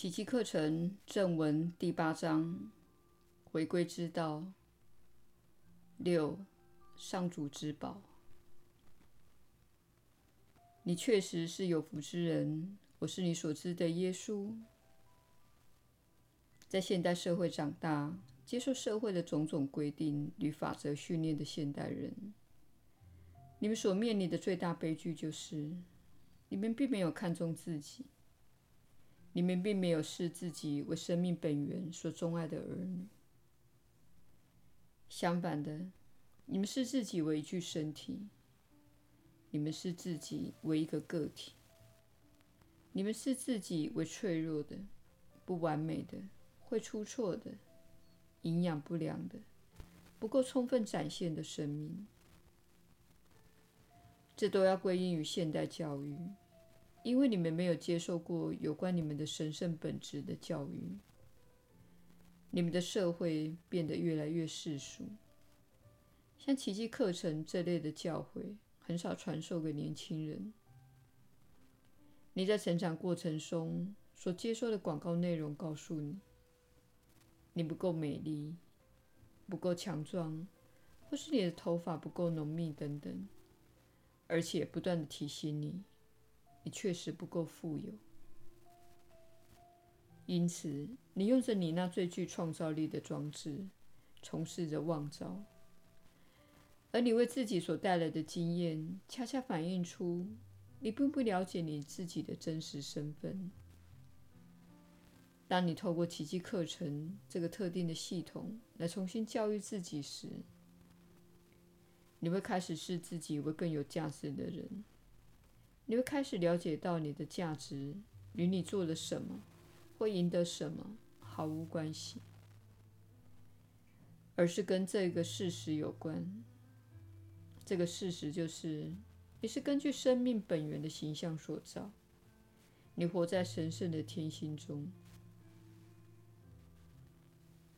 奇迹课程正文第八章：回归之道。六、上主之宝。你确实是有福之人。我是你所知的耶稣。在现代社会长大，接受社会的种种规定与法则训练的现代人，你们所面临的最大悲剧就是，你们并没有看重自己。你们并没有视自己为生命本源所钟爱的儿女。相反的，你们视自己为一具身体。你们视自己为一个个体。你们视自己为脆弱的、不完美的、会出错的、营养不良的、不够充分展现的生命。这都要归因于现代教育。因为你们没有接受过有关你们的神圣本质的教育，你们的社会变得越来越世俗。像奇迹课程这类的教诲很少传授给年轻人。你在成长过程中所接受的广告内容告诉你：你不够美丽，不够强壮，或是你的头发不够浓密等等，而且不断地提醒你。你确实不够富有，因此你用着你那最具创造力的装置，从事着妄造。而你为自己所带来的经验，恰恰反映出你并不了解你自己的真实身份。当你透过奇迹课程这个特定的系统来重新教育自己时，你会开始视自己为更有价值的人。你会开始了解到，你的价值与你做了什么会赢得什么毫无关系，而是跟这个事实有关。这个事实就是，你是根据生命本源的形象所造，你活在神圣的天性中。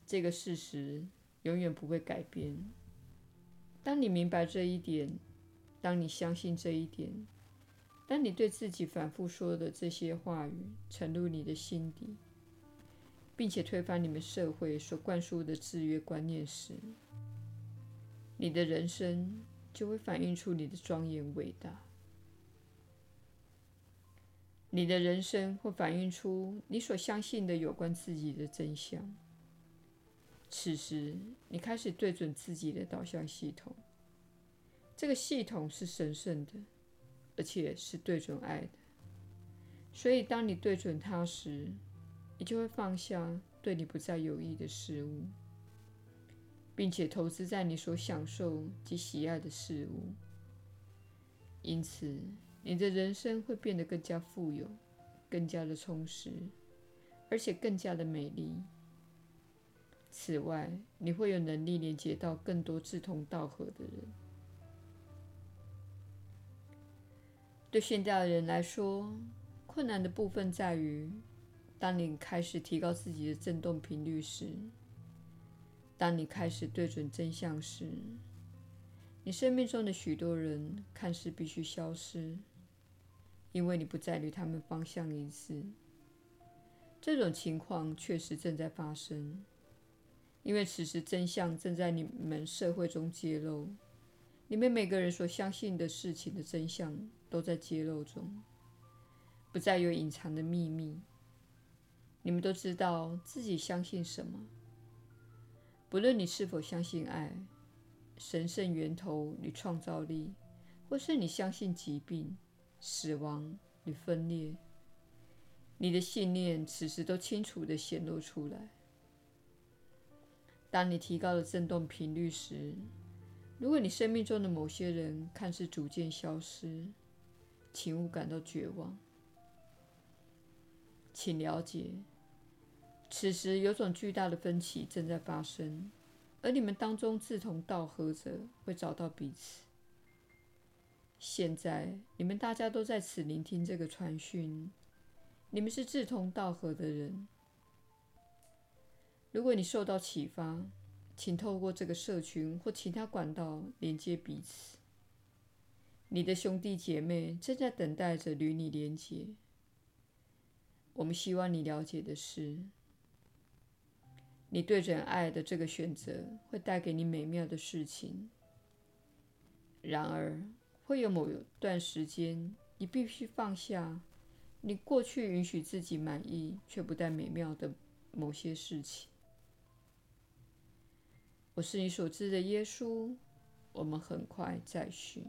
这个事实永远不会改变。当你明白这一点，当你相信这一点。当你对自己反复说的这些话语沉入你的心底，并且推翻你们社会所灌输的制约观念时，你的人生就会反映出你的庄严伟大。你的人生会反映出你所相信的有关自己的真相。此时，你开始对准自己的导向系统，这个系统是神圣的。而且是对准爱的，所以当你对准它时，你就会放下对你不再有益的事物，并且投资在你所享受及喜爱的事物。因此，你的人生会变得更加富有、更加的充实，而且更加的美丽。此外，你会有能力连接到更多志同道合的人。对现代的人来说，困难的部分在于，当你开始提高自己的振动频率时，当你开始对准真相时，你生命中的许多人看似必须消失，因为你不再与他们方向一致。这种情况确实正在发生，因为此时真相正在你们社会中揭露，你们每个人所相信的事情的真相。都在揭露中，不再有隐藏的秘密。你们都知道自己相信什么。不论你是否相信爱、神圣源头与创造力，或是你相信疾病、死亡与分裂，你的信念此时都清楚地显露出来。当你提高了振动频率时，如果你生命中的某些人看似逐渐消失，请勿感到绝望。请了解，此时有种巨大的分歧正在发生，而你们当中志同道合者会找到彼此。现在，你们大家都在此聆听这个传讯，你们是志同道合的人。如果你受到启发，请透过这个社群或其他管道连接彼此。你的兄弟姐妹正在等待着与你连接，我们希望你了解的是，你对准爱的这个选择会带给你美妙的事情。然而，会有某段时间，你必须放下你过去允许自己满意却不带美妙的某些事情。我是你所知的耶稣。我们很快再续。